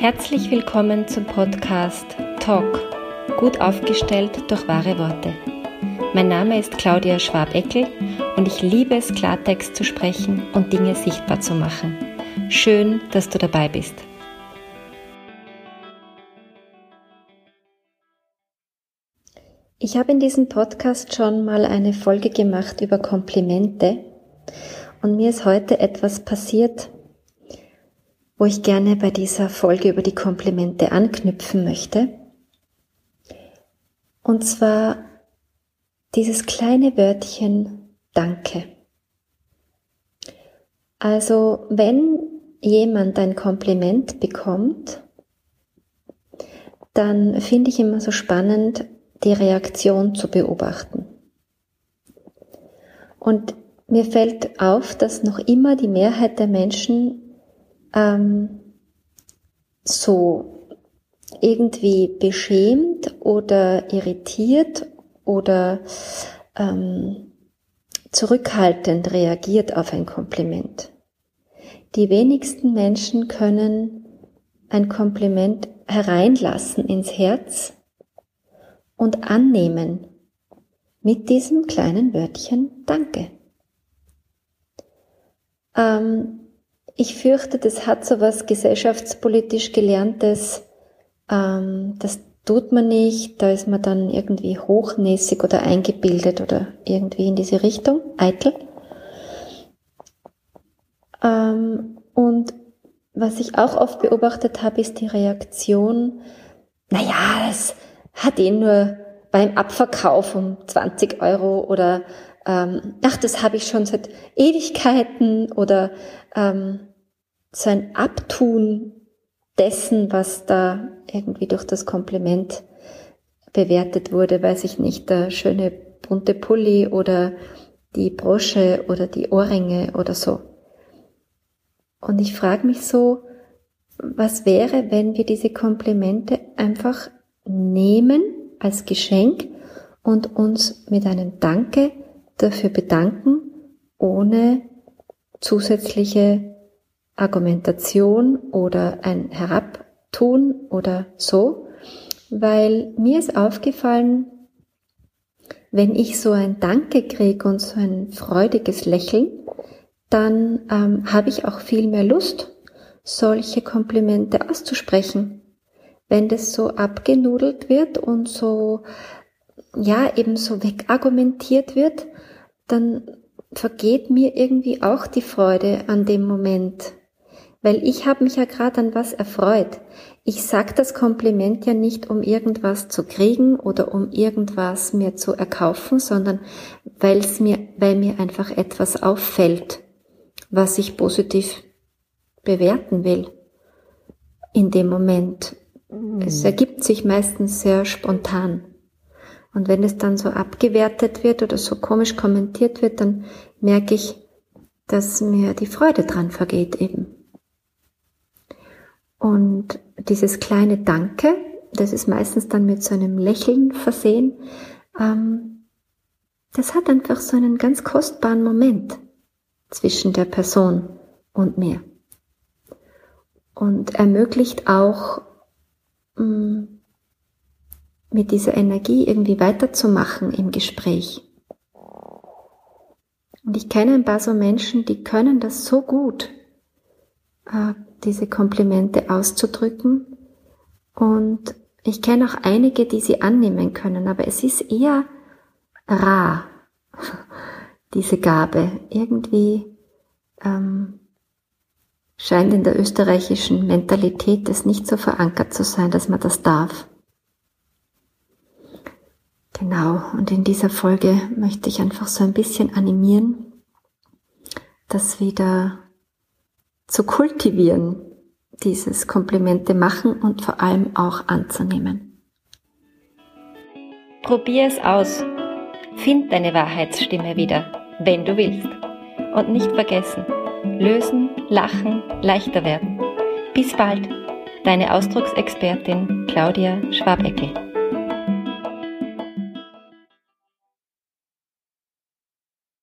Herzlich willkommen zum Podcast Talk, gut aufgestellt durch wahre Worte. Mein Name ist Claudia Schwabeckel und ich liebe es, Klartext zu sprechen und Dinge sichtbar zu machen. Schön, dass du dabei bist. Ich habe in diesem Podcast schon mal eine Folge gemacht über Komplimente und mir ist heute etwas passiert, wo ich gerne bei dieser Folge über die Komplimente anknüpfen möchte. Und zwar dieses kleine Wörtchen Danke. Also wenn jemand ein Kompliment bekommt, dann finde ich immer so spannend, die Reaktion zu beobachten. Und mir fällt auf, dass noch immer die Mehrheit der Menschen ähm, so irgendwie beschämt oder irritiert oder ähm, zurückhaltend reagiert auf ein Kompliment. Die wenigsten Menschen können ein Kompliment hereinlassen ins Herz und annehmen mit diesem kleinen Wörtchen Danke. Ähm, ich fürchte, das hat so was gesellschaftspolitisch Gelerntes. Ähm, das tut man nicht. Da ist man dann irgendwie hochnäsig oder eingebildet oder irgendwie in diese Richtung, eitel. Ähm, und was ich auch oft beobachtet habe, ist die Reaktion, naja, das hat eh nur beim Abverkauf um 20 Euro oder ähm, ach, das habe ich schon seit Ewigkeiten oder ähm, so ein Abtun dessen, was da irgendwie durch das Kompliment bewertet wurde, weiß ich nicht, der schöne bunte Pulli oder die Brosche oder die Ohrringe oder so. Und ich frage mich so, was wäre, wenn wir diese Komplimente einfach nehmen als Geschenk und uns mit einem Danke dafür bedanken, ohne zusätzliche Argumentation oder ein Herabtun oder so, weil mir ist aufgefallen, wenn ich so ein Danke kriege und so ein freudiges Lächeln, dann ähm, habe ich auch viel mehr Lust, solche Komplimente auszusprechen. Wenn das so abgenudelt wird und so, ja, eben so wegargumentiert wird, dann vergeht mir irgendwie auch die Freude an dem Moment. Weil ich habe mich ja gerade an was erfreut. Ich sag das Kompliment ja nicht, um irgendwas zu kriegen oder um irgendwas mir zu erkaufen, sondern weil es mir, weil mir einfach etwas auffällt, was ich positiv bewerten will in dem Moment. Mhm. Es ergibt sich meistens sehr spontan. Und wenn es dann so abgewertet wird oder so komisch kommentiert wird, dann merke ich, dass mir die Freude dran vergeht eben. Und dieses kleine Danke, das ist meistens dann mit so einem Lächeln versehen, ähm, das hat einfach so einen ganz kostbaren Moment zwischen der Person und mir. Und ermöglicht auch, mm, mit dieser Energie irgendwie weiterzumachen im Gespräch. Und ich kenne ein paar so Menschen, die können das so gut, äh, diese Komplimente auszudrücken. Und ich kenne auch einige, die sie annehmen können, aber es ist eher rar, diese Gabe. Irgendwie ähm, scheint in der österreichischen Mentalität es nicht so verankert zu sein, dass man das darf. Genau, und in dieser Folge möchte ich einfach so ein bisschen animieren, das wieder zu kultivieren, dieses Komplimente machen und vor allem auch anzunehmen. Probier es aus. Find deine Wahrheitsstimme wieder, wenn du willst. Und nicht vergessen, lösen, lachen, leichter werden. Bis bald, deine Ausdrucksexpertin Claudia Schwabeckel.